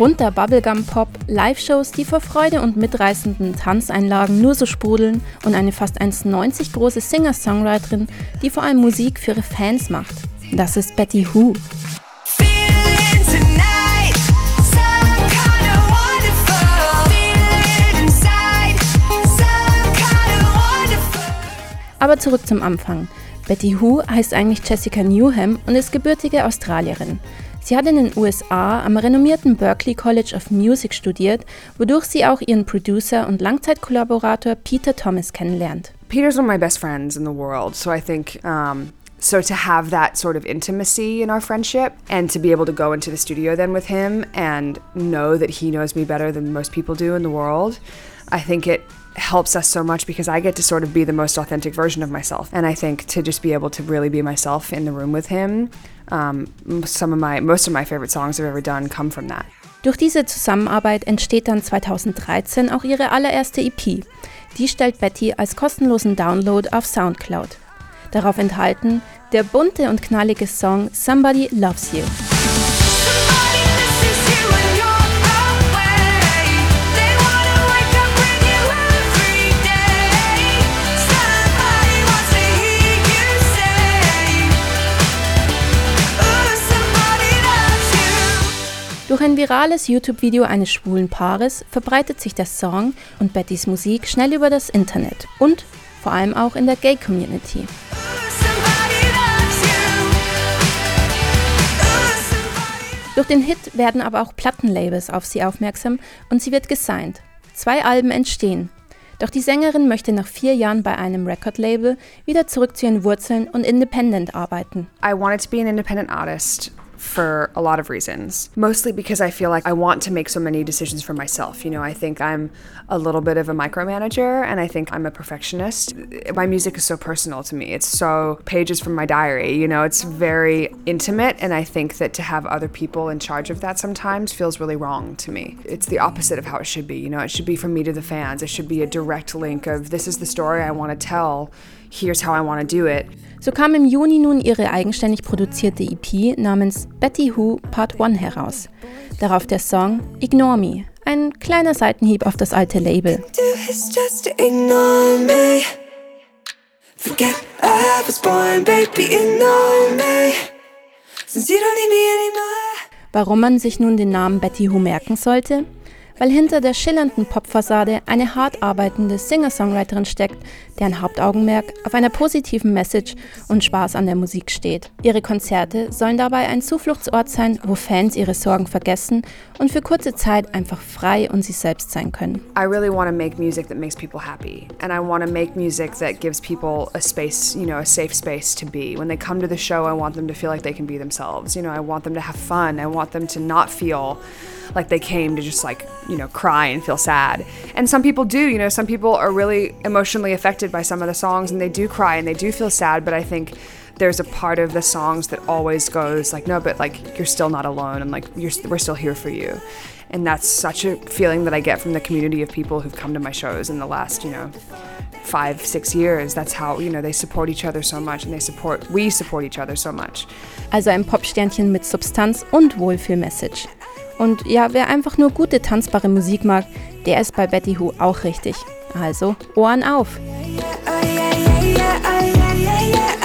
Bunter Bubblegum-Pop, Live-Shows, die vor Freude und mitreißenden Tanzeinlagen nur so sprudeln und eine fast 1,90 große Singer-Songwriterin, die vor allem Musik für ihre Fans macht. Das ist Betty Who. Aber zurück zum Anfang. Betty Who heißt eigentlich Jessica Newham und ist gebürtige Australierin. Sie hat in den USA am renommierten Berklee College of Music studiert, wodurch sie auch ihren Producer und Langzeitkollaborator Peter Thomas kennenlernt. Peter's one of my best friends in the world, so I think um so to have that sort of intimacy in our friendship and to be able to go into the studio then with him and know that he knows me better than most people do in the world, I think it helps us so much because I get to sort of be the most authentic version of myself. And I think to just be able to really be myself in the room with him um, some of my, most of my favorite songs I've ever done come from that. Durch diese Zusammenarbeit entsteht dann 2013 auch ihre allererste EP. Die stellt Betty als kostenlosen Download auf Soundcloud. Darauf enthalten der bunte und knallige Song Somebody Loves You. Durch ein virales YouTube-Video eines schwulen Paares verbreitet sich der Song und Bettys Musik schnell über das Internet und vor allem auch in der Gay-Community. Durch den Hit werden aber auch Plattenlabels auf sie aufmerksam und sie wird gesigned. Zwei Alben entstehen. Doch die Sängerin möchte nach vier Jahren bei einem Record-Label wieder zurück zu ihren Wurzeln und independent arbeiten. I wanted to be an independent artist. For a lot of reasons. Mostly because I feel like I want to make so many decisions for myself. You know, I think I'm a little bit of a micromanager and I think I'm a perfectionist. My music is so personal to me. It's so pages from my diary, you know, it's very intimate and I think that to have other people in charge of that sometimes feels really wrong to me. It's the opposite of how it should be, you know, it should be from me to the fans. It should be a direct link of this is the story I want to tell. Here's how I want to do it. So kam im Juni nun ihre eigenständig produzierte EP namens Betty Who Part 1 heraus. Darauf der Song Ignore Me, ein kleiner Seitenhieb auf das alte Label. Warum man sich nun den Namen Betty Who merken sollte? Weil hinter der schillernden Popfassade eine hart arbeitende Singer-Songwriterin steckt, deren Hauptaugenmerk auf einer positiven Message und Spaß an der Musik steht. Ihre Konzerte sollen dabei ein Zufluchtsort sein, wo Fans ihre Sorgen vergessen und für kurze Zeit einfach frei und sich selbst sein können. I really want to make music that makes people happy and I want to make music that gives people a space, you know, a safe space to be. When they come to the show, I want them to feel like they can be themselves. You know, I want them to have fun. I want them to not feel like they came to just like, you know, cry and feel sad. And some people do, you know, some people are really emotionally affected by some of the songs and they do cry and they do feel sad, but I think there's a part of the songs that always goes like, no, but like you're still not alone and like we're still here for you. And that's such a feeling that I get from the community of people who've come to my shows in the last, you know, five, six years. That's how, you know, they support each other so much and they support, we support each other so much. Also ein Popsternchen mit Substanz und Wohlfühlmessage. Und ja, wer einfach nur gute tanzbare Musik mag, der ist bei Betty Who auch richtig. Also Ohren auf! Yeah, yeah, yeah,